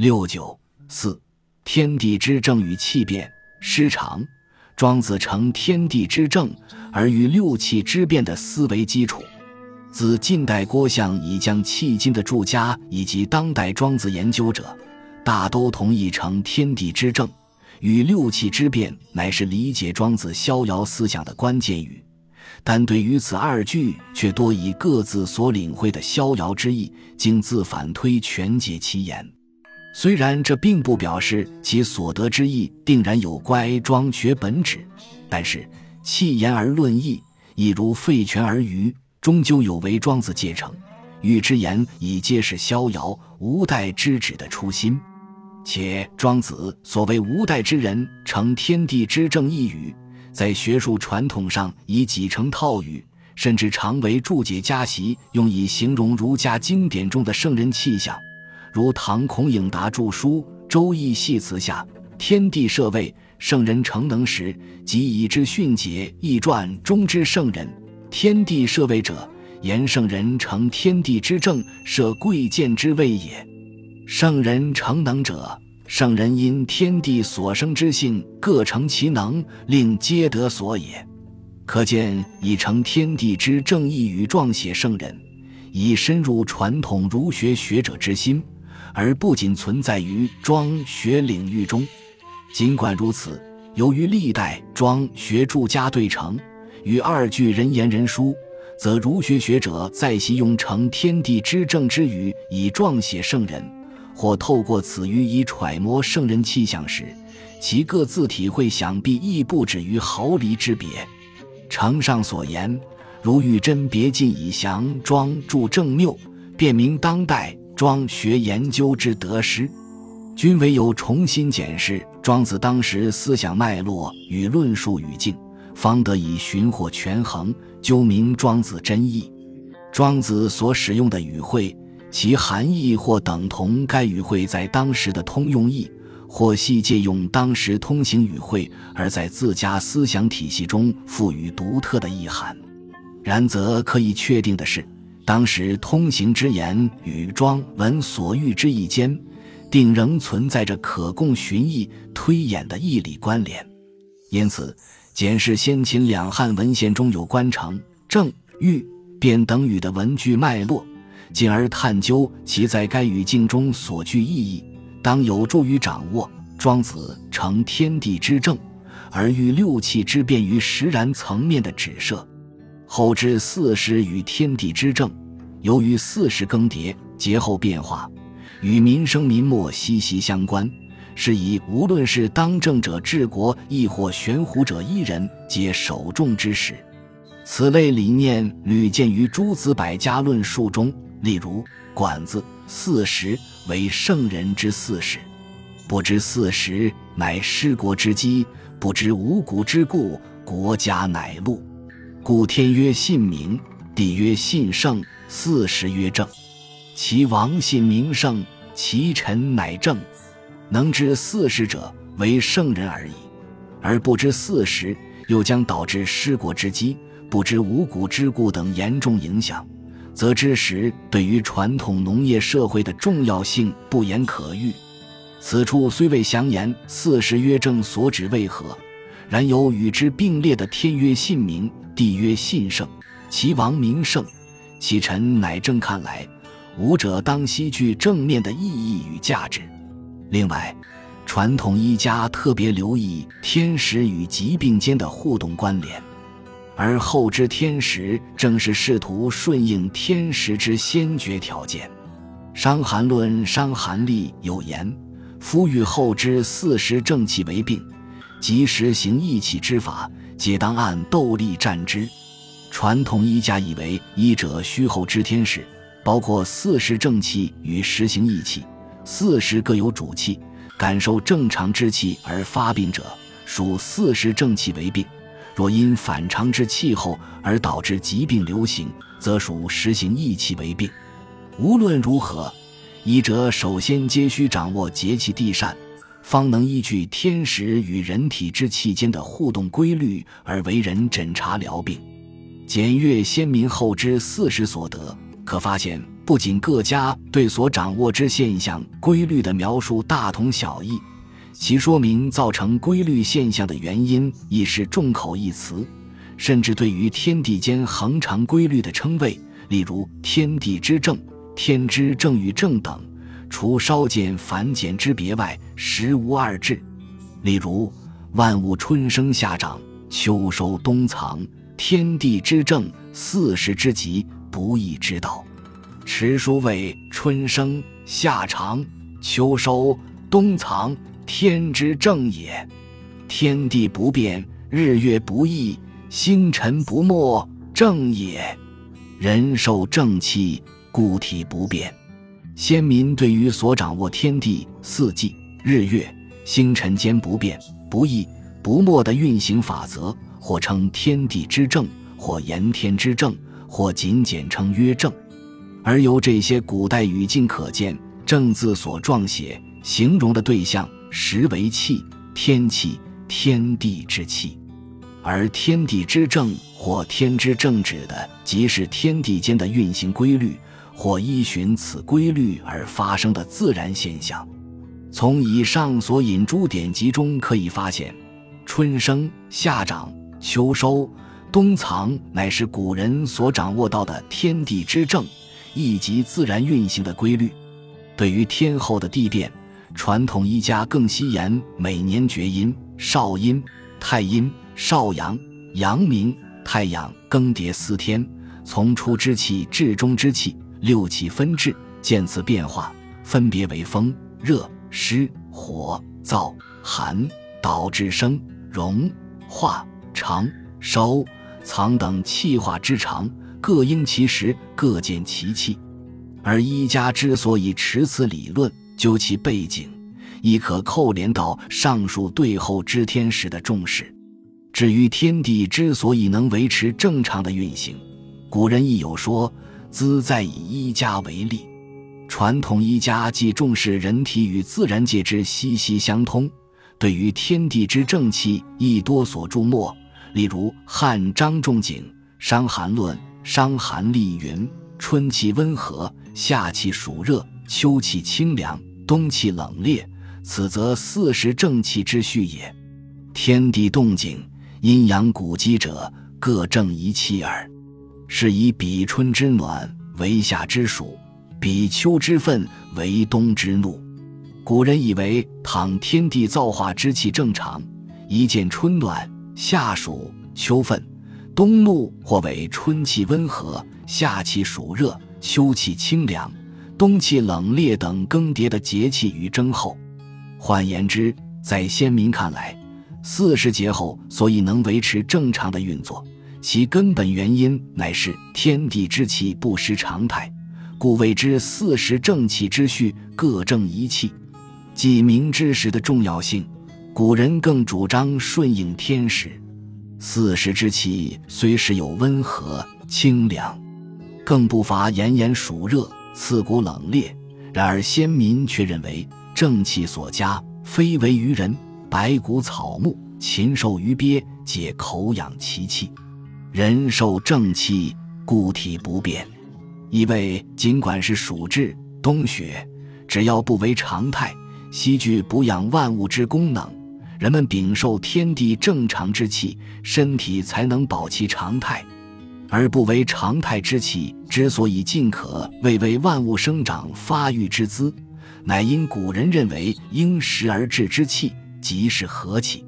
六九四，天地之正与气变失常。庄子成天地之正而于六气之变的思维基础。自近代郭象已将迄今的著家以及当代庄子研究者，大都同意成天地之正与六气之变乃是理解庄子逍遥思想的关键语。但对于此二句，却多以各自所领会的逍遥之意，经自反推全解其言。虽然这并不表示其所得之意定然有乖庄学本旨，但是弃言而论义，亦如废权而愚，终究有违庄子戒成欲之言，以揭示逍遥无代之旨的初心。且庄子所谓无代之人成天地之正一语。在学术传统上，以几成套语，甚至常为注解家习，用以形容儒家经典中的圣人气象。如唐孔颖达著书《周易系辞》下：“天地设位，圣人成能时，即以之训解易传中之圣人。天地设位者，言圣人成天地之正，设贵贱之位也。圣人成能者。”圣人因天地所生之性各成其能，令皆得所也。可见以成天地之正义与状写圣人，以深入传统儒学学者之心，而不仅存在于庄学领域中。尽管如此，由于历代庄学著家对成与二句人言人书，则儒学学者在习用成天地之正之语以状写圣人。或透过此语以揣摩圣人气象时，其各自体会想必亦不止于毫厘之别。承上所言，如玉真别尽以详庄著正谬，便明当代庄学研究之得失，均唯有重新检视庄子当时思想脉络与论述语境，方得以寻获权衡，究明庄子真意。庄子所使用的语汇。其含义或等同该语汇在当时的通用意，或系借用当时通行语汇，而在自家思想体系中赋予独特的意涵。然则可以确定的是，当时通行之言与庄文所欲之意间，定仍存在着可供寻绎推演的义理关联。因此，检视先秦两汉文献中有关成、正、欲、变等语的文句脉络。进而探究其在该语境中所具意义，当有助于掌握庄子成天地之正，而欲六气之变于实然层面的指涉。后之四时与天地之正，由于四时更迭、节后变化，与民生民末息息相关，是以无论是当政者治国，亦或悬壶者一人，皆首重之时。此类理念屡见于诸子百家论述中。例如，管子四时为圣人之四时，不知四时乃失国之基，不知五谷之故，国家乃戮。故天曰信明，地曰信圣，四时曰正。其王信明圣，其臣乃正。能知四时者，为圣人而已；而不知四时，又将导致失国之机，不知五谷之故等严重影响。则知时对于传统农业社会的重要性不言可喻。此处虽未详言四时曰正所指为何，然有与之并列的天曰信明，地曰信圣，其王名圣，其臣乃正，看来五者当悉具正面的意义与价值。另外，传统医家特别留意天时与疾病间的互动关联。而后知天时，正是试图顺应天时之先决条件。《伤寒论》《伤寒例》有言：“夫欲后知四时正气为病，即实行益气之法，皆当按斗力战之。”传统医家以为医者须后知天时，包括四时正气与实行益气。四时各有主气，感受正常之气而发病者，属四时正气为病。若因反常之气候而导致疾病流行，则属实行益气为病。无论如何，医者首先皆需掌握节气地善，方能依据天时与人体之气间的互动规律而为人诊查疗病。检阅先民后知四时所得，可发现不仅各家对所掌握之现象规律的描述大同小异，其说明造成规律现象的原因亦是众口一词，甚至对于天地间恒常规律的称谓，例如“天地之正”“天之正与正”等，除稍见繁简之别外，实无二致。例如“万物春生夏长，秋收冬藏，天地之正，四时之极，不易之道。”持书谓：“春生夏长，秋收冬藏，天之正也。天地不变，日月不异，星辰不没，正也。人受正气，固体不变。”先民对于所掌握天地、四季、日月、星辰间不变、不易、不没的运行法则，或称天地之正，或言天之正，或仅简称曰正。而由这些古代语境可见，正字所状写、形容的对象实为气、天气、天地之气，而天地之正或天之正指的，即是天地间的运行规律，或依循此规律而发生的自然现象。从以上所引诸典籍中可以发现，春生、夏长、秋收、冬藏，乃是古人所掌握到的天地之正。以及自然运行的规律，对于天后的地变，传统医家更惜言每年厥阴、少阴、太阴、少阳、阳明、太阳更迭四天，从初之气至终之气，六气分至，见此变化，分别为风、热、湿、火、燥、寒、导致生、荣、化、长、收、藏等气化之常。各应其时，各见其气。而医家之所以持此理论，究其背景，亦可扣连到上述对后知天时的重视。至于天地之所以能维持正常的运行，古人亦有说：“兹在以医家为例。”传统医家既重视人体与自然界之息息相通，对于天地之正气亦多所注墨。例如汉张仲景《伤寒论》。伤寒历云：春气温和，夏气暑热，秋气清凉，冬气冷冽。此则四时正气之序也。天地动静，阴阳古积者，各正一气耳。是以彼春之暖为夏之暑，彼秋之愤为冬之怒。古人以为，倘天地造化之气正常，一见春暖、夏暑、秋愤。冬怒或为春气温和，夏气暑热，秋气清凉，冬气冷冽等更迭的节气与征候。换言之，在先民看来，四时节后所以能维持正常的运作，其根本原因乃是天地之气不失常态，故谓之四时正气之序，各正一气。既明之时的重要性，古人更主张顺应天时。四时之气虽时有温和清凉，更不乏炎炎暑热、刺骨冷冽。然而先民却认为正气所加，非为于人，百谷草木、禽兽鱼鳖，皆口养其气。人受正气，固体不变。因为尽管是暑至、冬雪，只要不为常态，吸具补养万物之功能。人们禀受天地正常之气，身体才能保其常态；而不为常态之气之所以尽可谓为万物生长发育之资，乃因古人认为应时而至之气即是和气。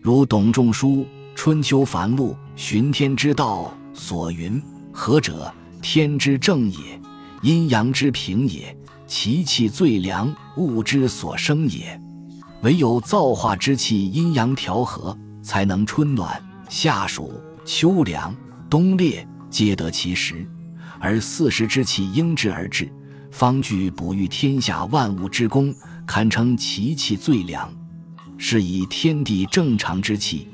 如董仲舒《春秋繁露·循天之道》所云：“何者，天之正也，阴阳之平也，其气最良，物之所生也。”唯有造化之气阴阳调和，才能春暖夏暑秋凉冬冽皆得其时，而四时之气应之而至，方具哺育天下万物之功，堪称其气最良。是以天地正常之气，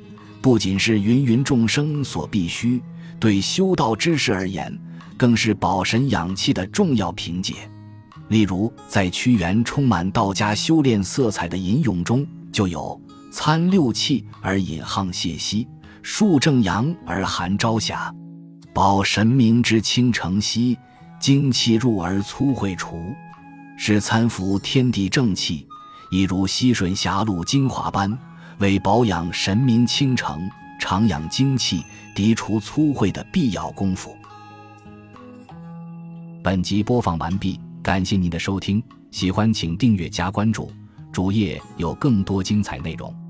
不仅是芸芸众生所必须，对修道之士而言，更是保神养气的重要凭借。例如，在屈原充满道家修炼色彩的吟咏中，就有“参六气而引沆瀣兮，数正阳而寒朝霞，保神明之清澄兮，精气入而粗秽除，是参服天地正气，亦如吸吮霞露精华般，为保养神明清澄、长养精气、涤除粗秽的必要功夫。本集播放完毕，感谢您的收听，喜欢请订阅加关注，主页有更多精彩内容。